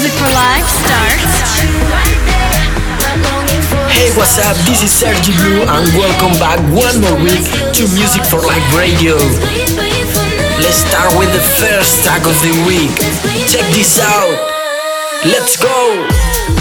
Music for Life starts. Hey, what's up? This is Sergi Blue, and welcome back one more week to Music for Life Radio. Let's start with the first track of the week. Check this out. Let's go!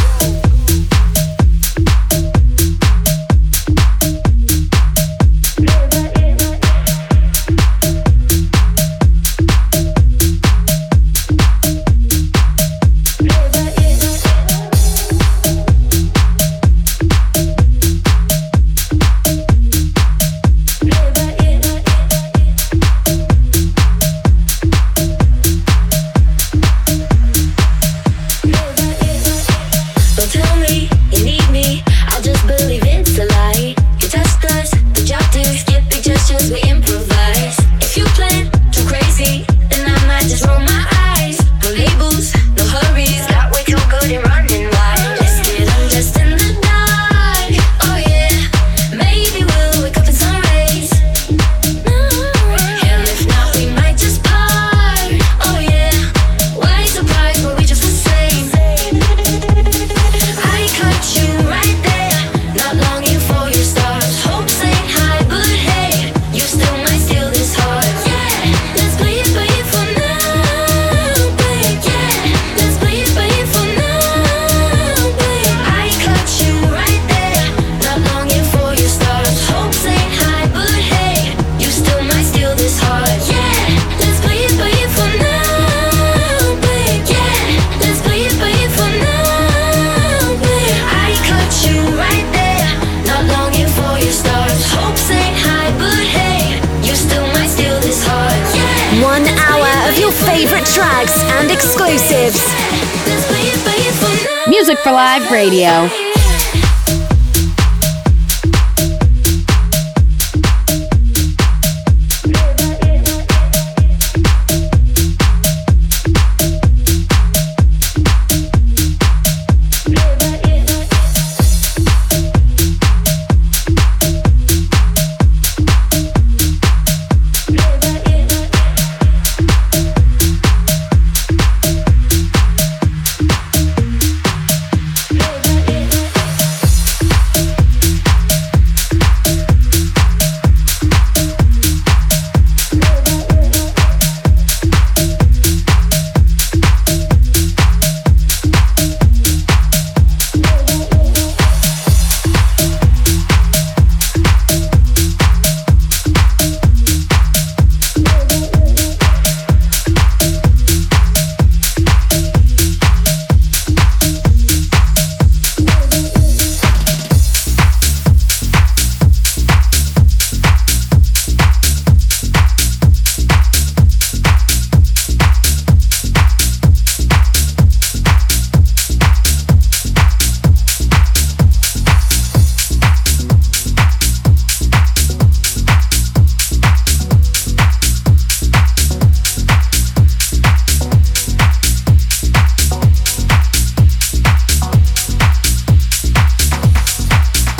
Live Radio.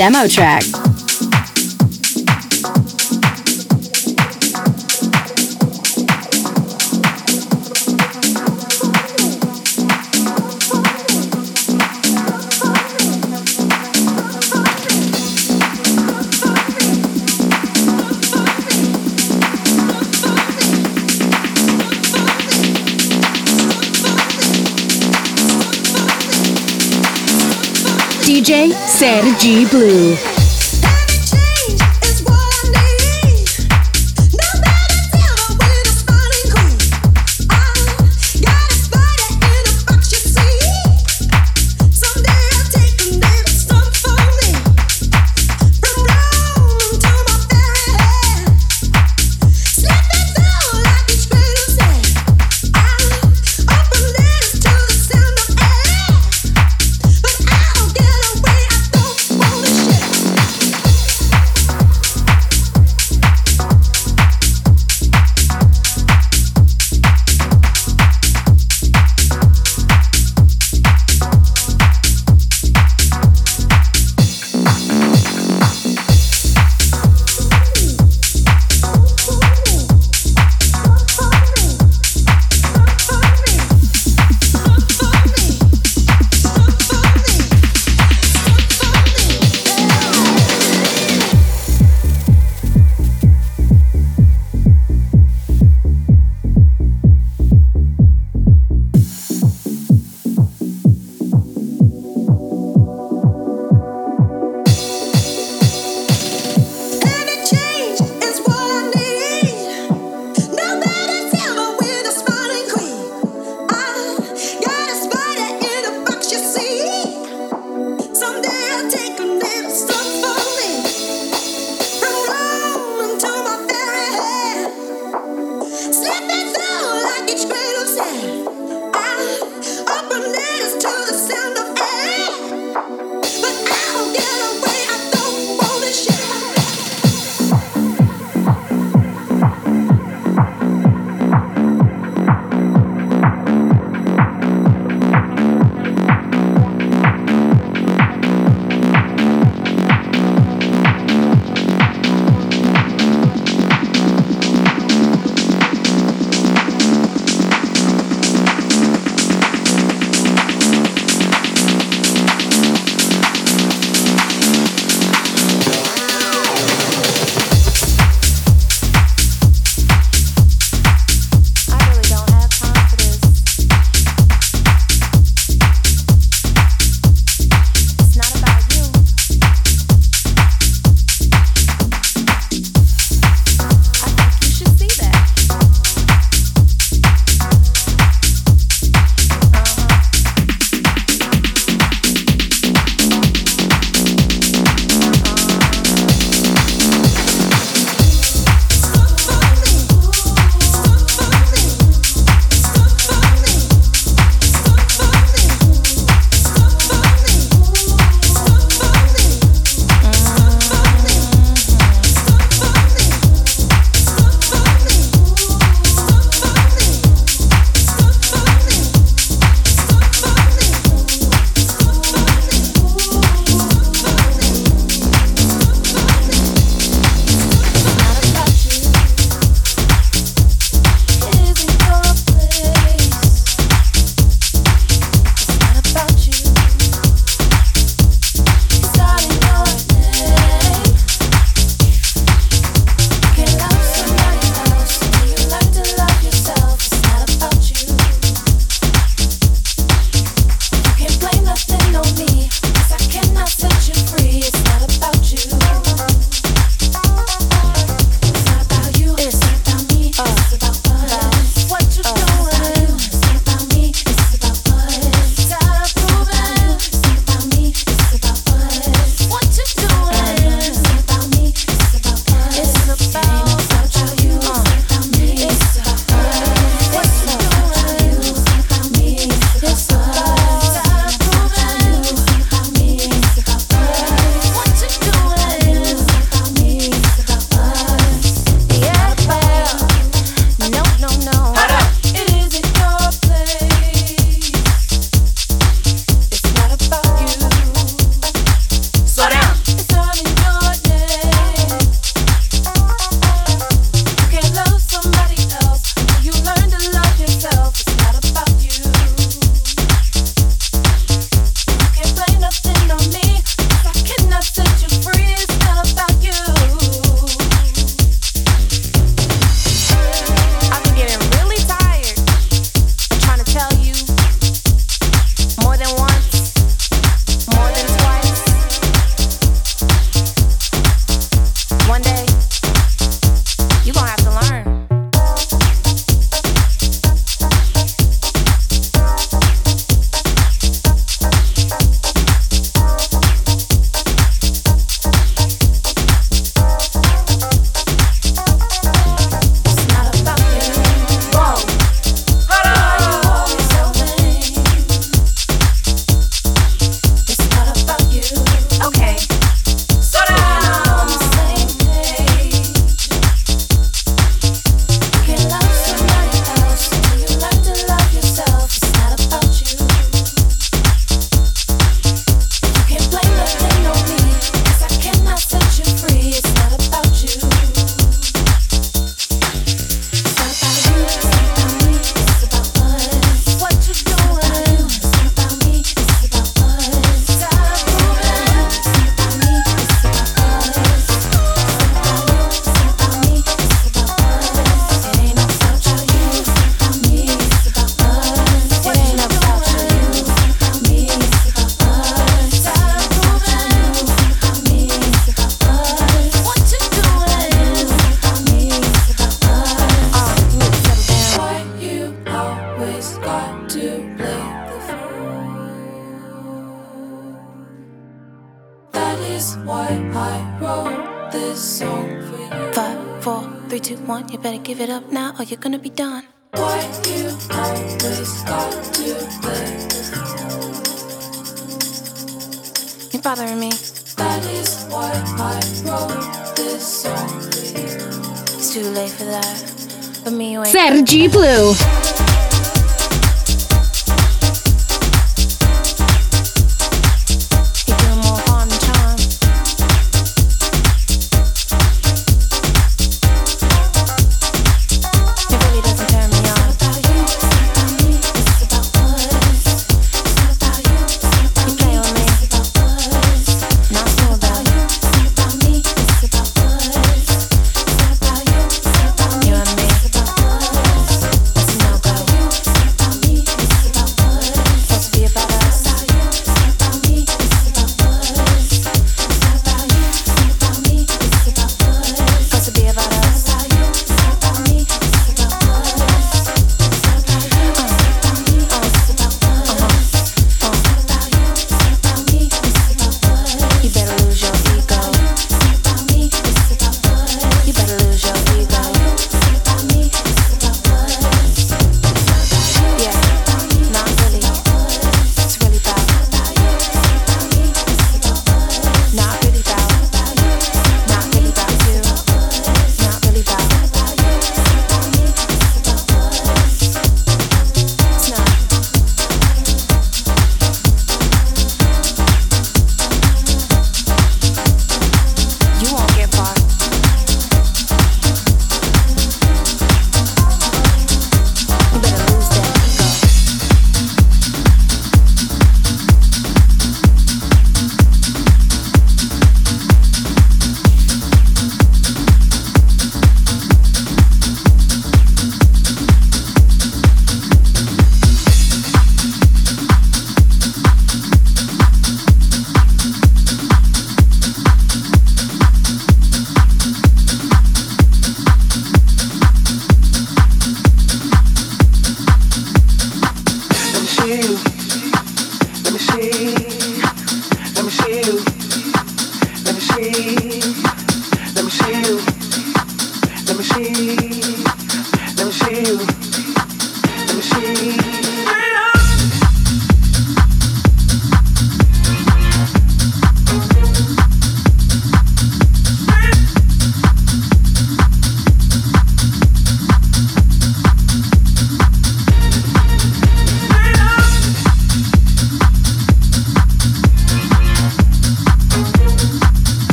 demo track. DJ Sergi Blue. be done. Why you always got to You're bothering me. That is why I wrote this song. It's too late for that. But me wait. Sergi Blue.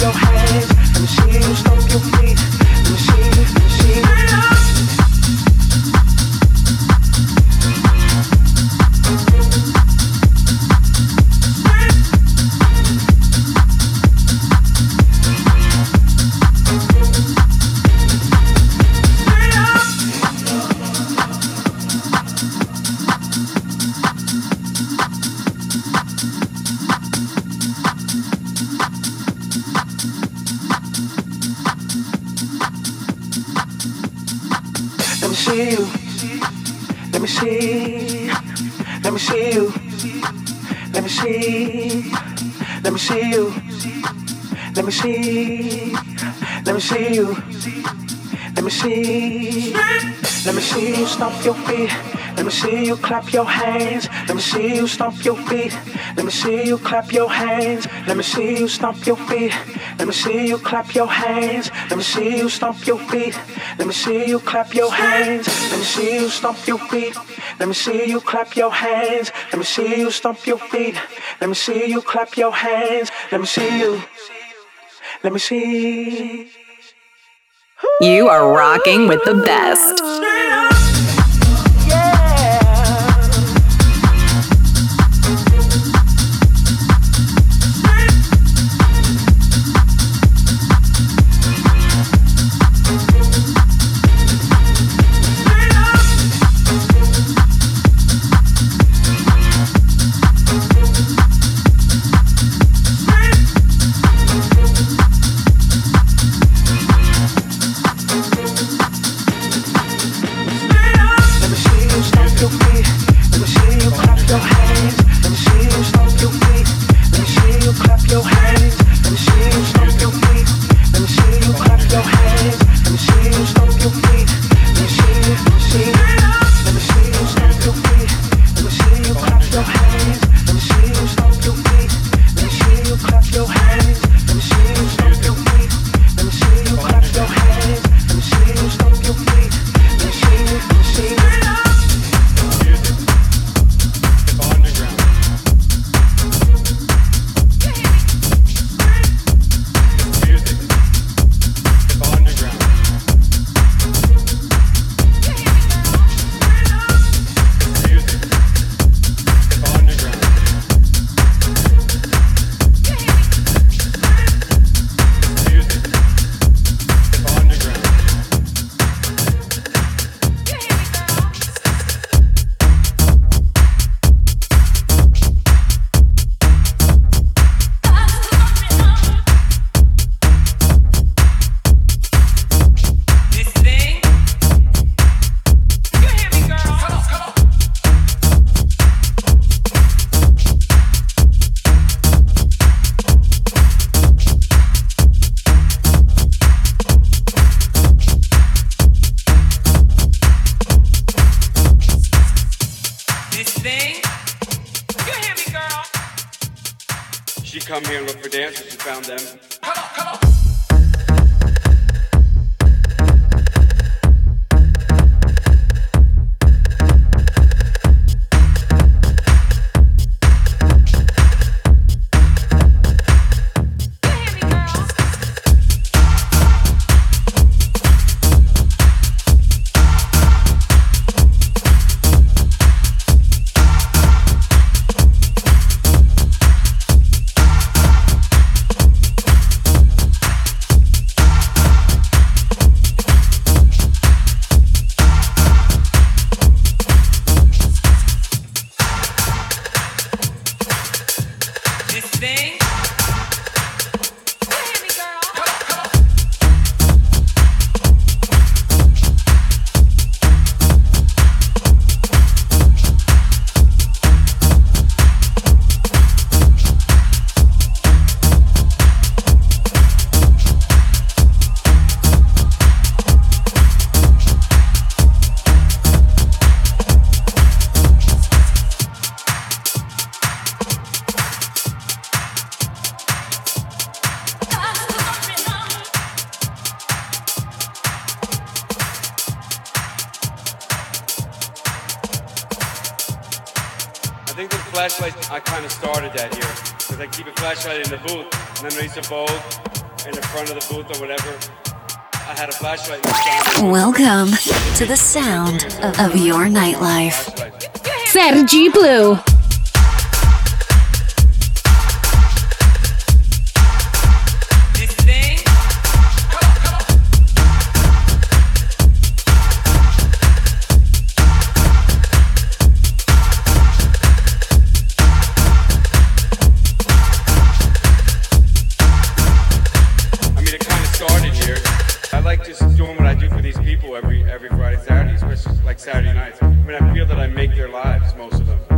your hands and she stole your stomp your feet. Let me see you clap your hands. Let me see you stomp your feet. Let me see you clap your hands. Let me see you stomp your feet. Let me see you clap your hands. Let me see you stomp your feet. Let me see you clap your hands. Let me see you stomp your feet. Let me see you clap your hands. Let me see you stomp your feet. Let me see you clap your hands. Let me see you. Let me see. You are rocking with the best. To bowl in the front of the booth or whatever. I had a flashlight in the sound. Welcome to the sound of, of your nightlife. Sergi Blue. Mean, I feel that I make their lives, most of them.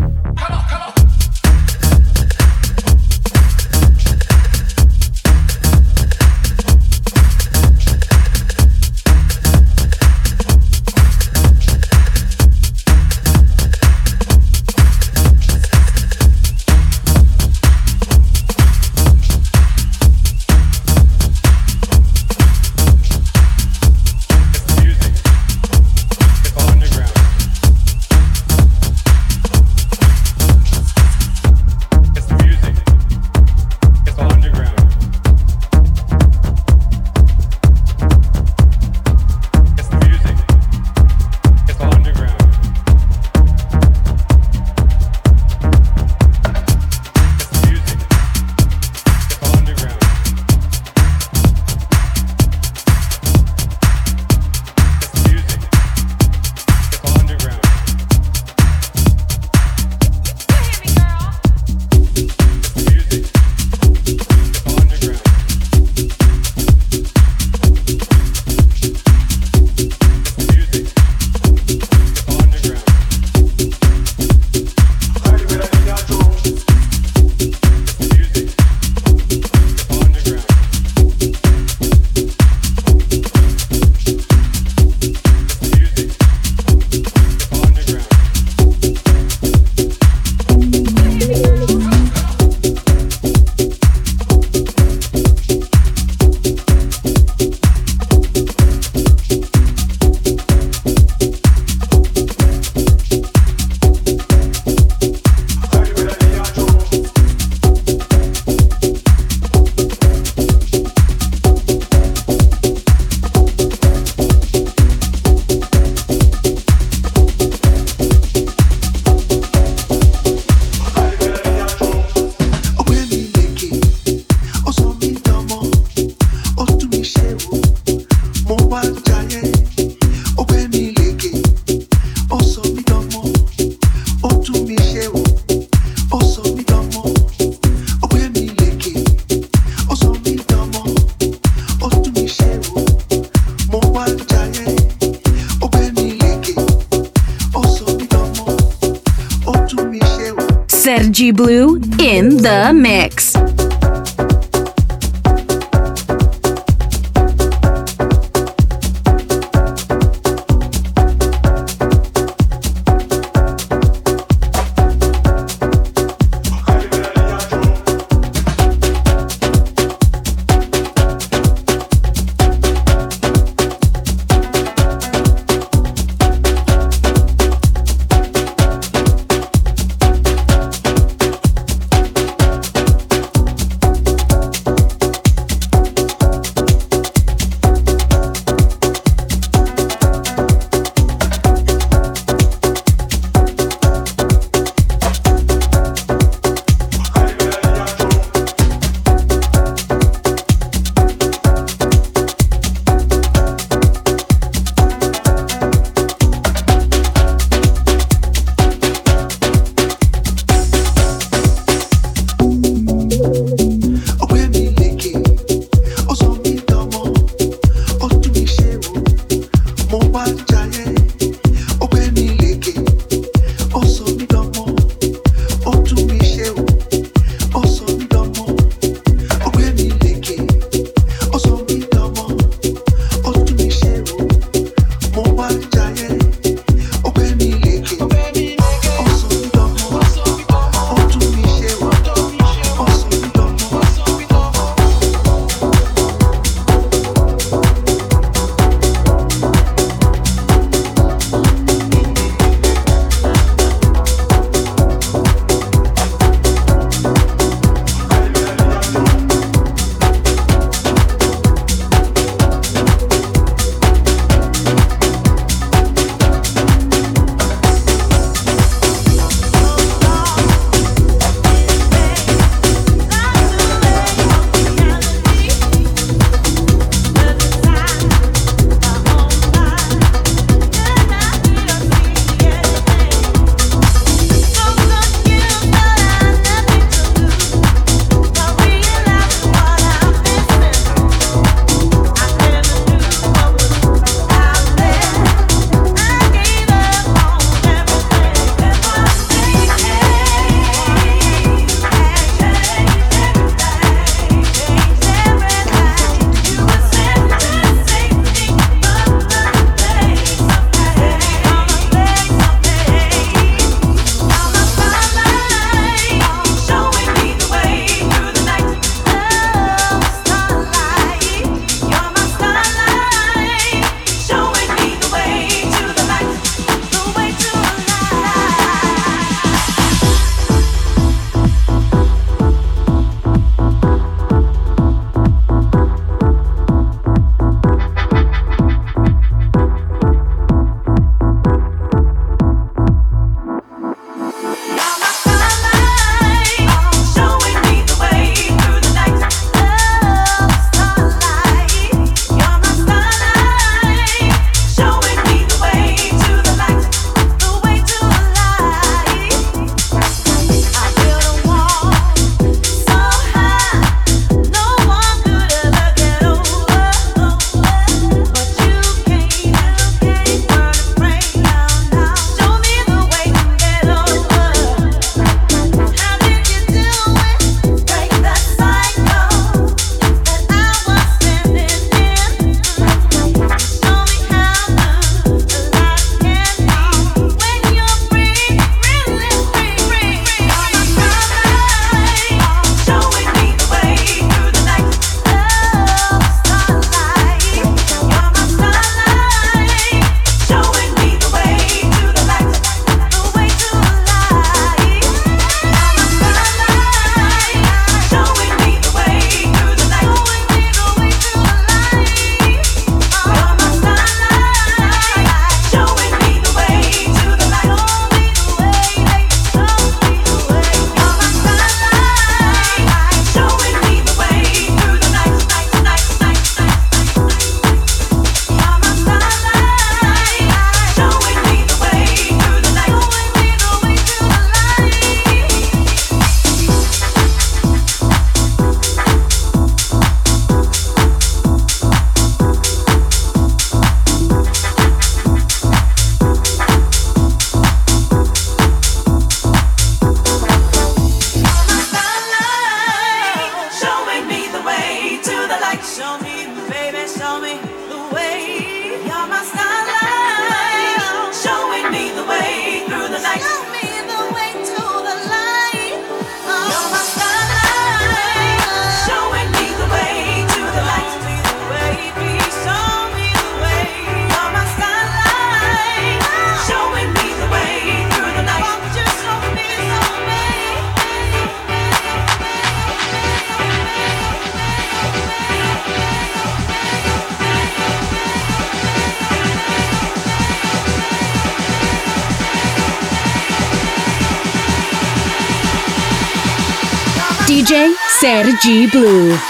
G Blue.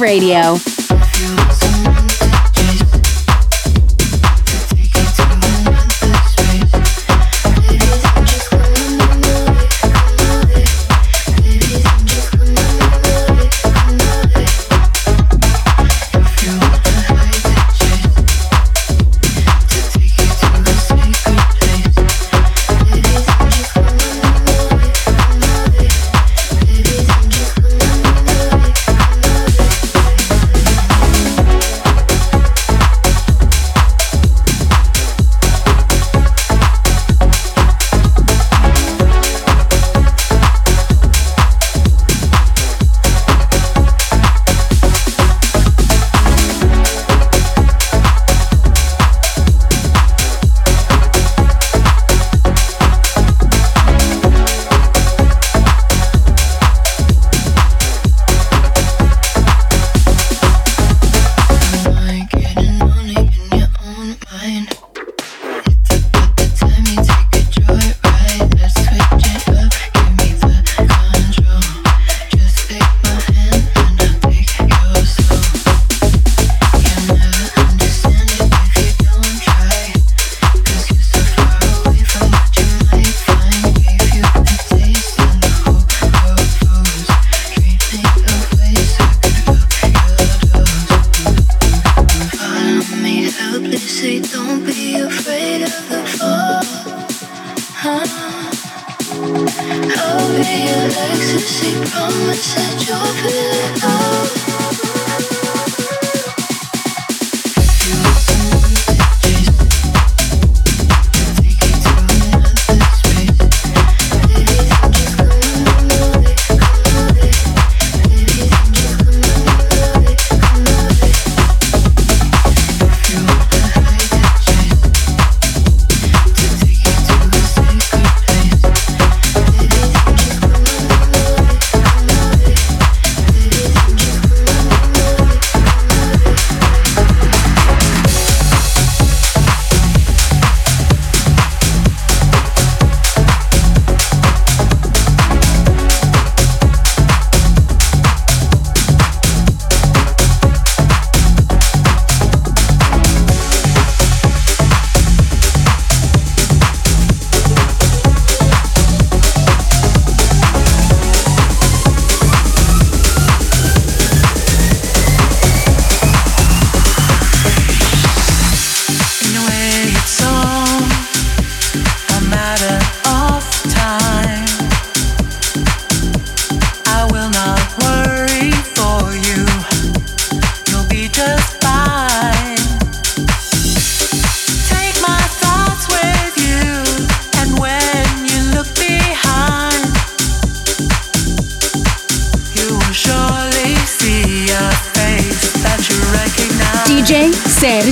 Radio.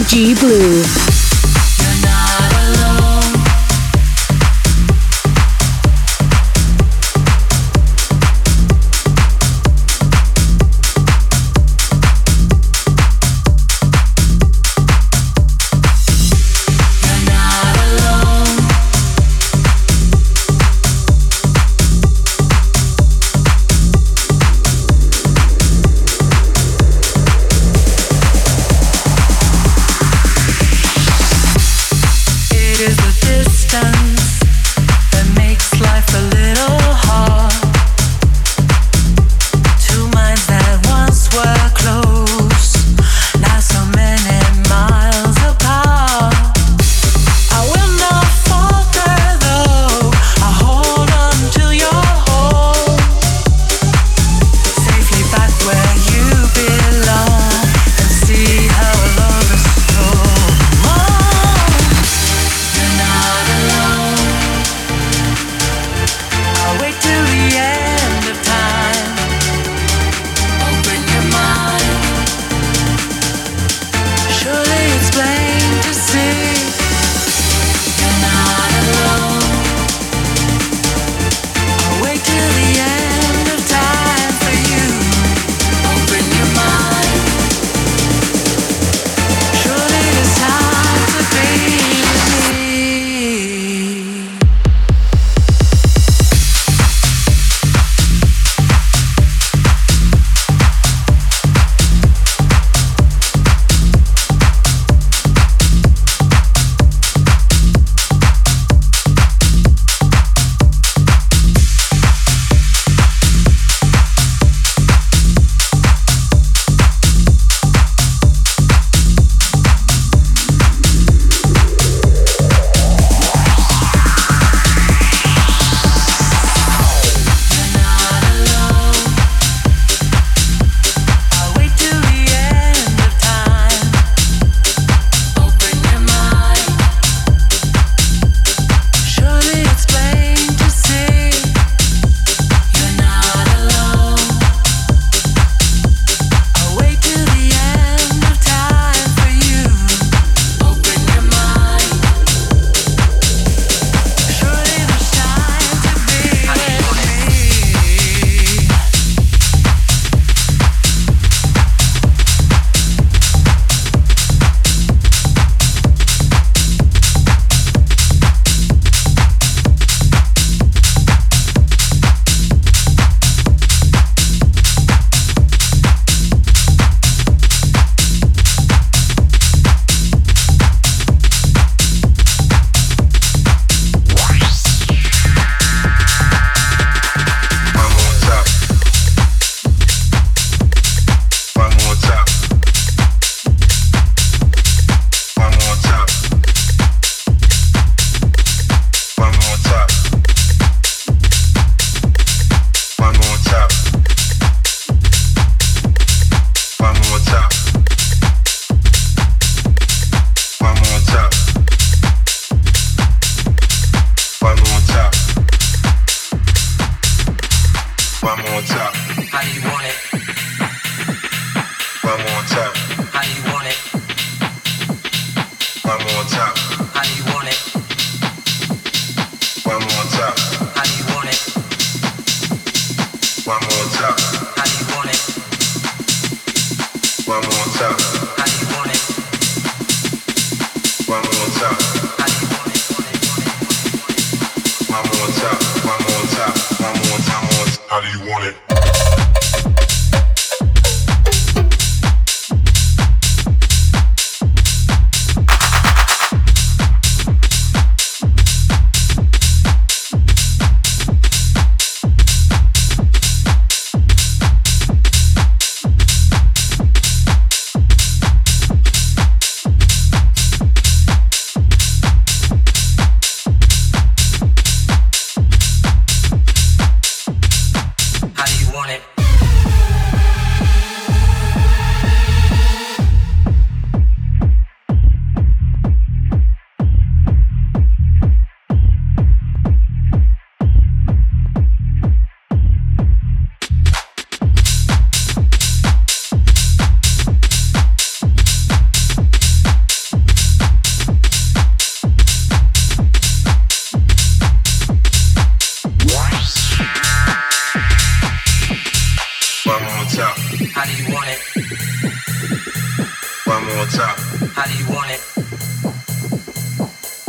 Sergi Blue.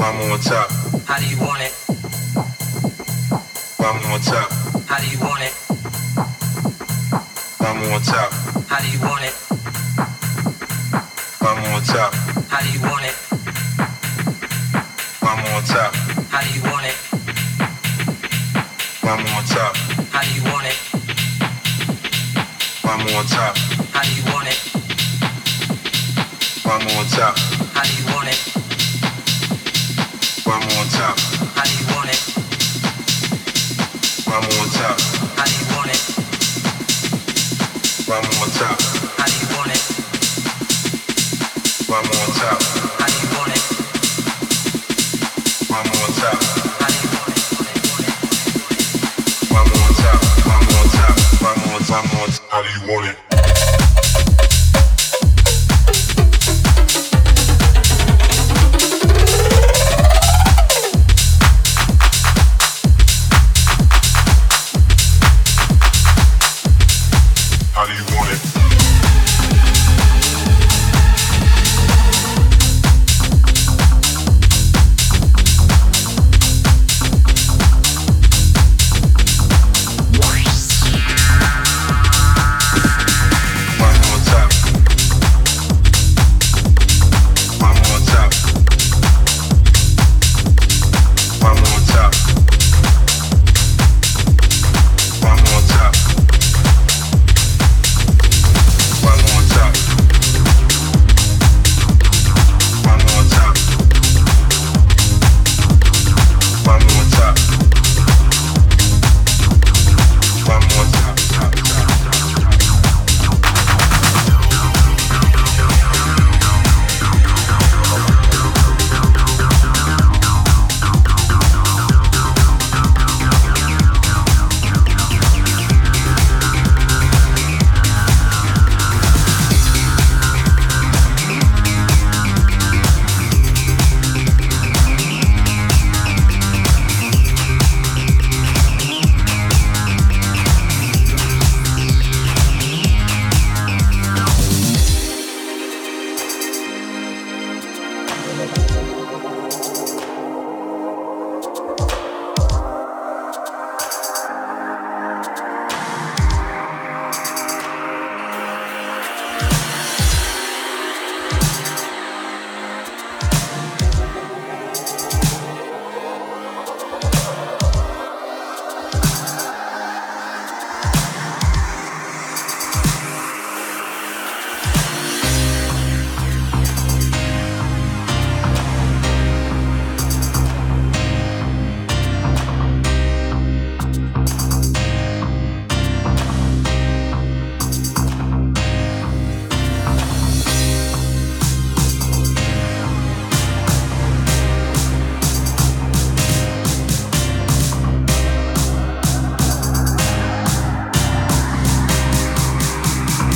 I'm on top. How do you want it? I'm on top. How do you want it? I'm on top. How do you want it? I'm on top. How do you want it? One on top. How do you want it? One on top. How do you want it? I'm on How do you want it? How do you want it? How do you want it?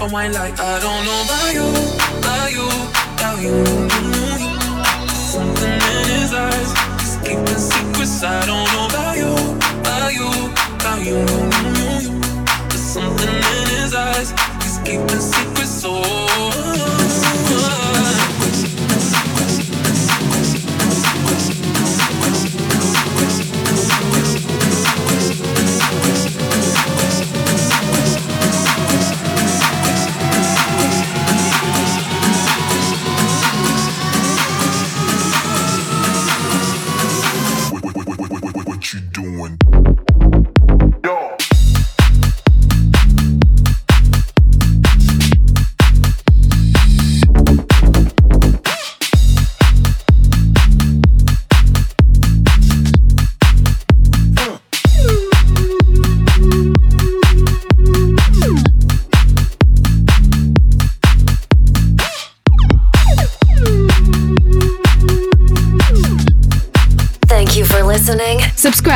and wine like I don't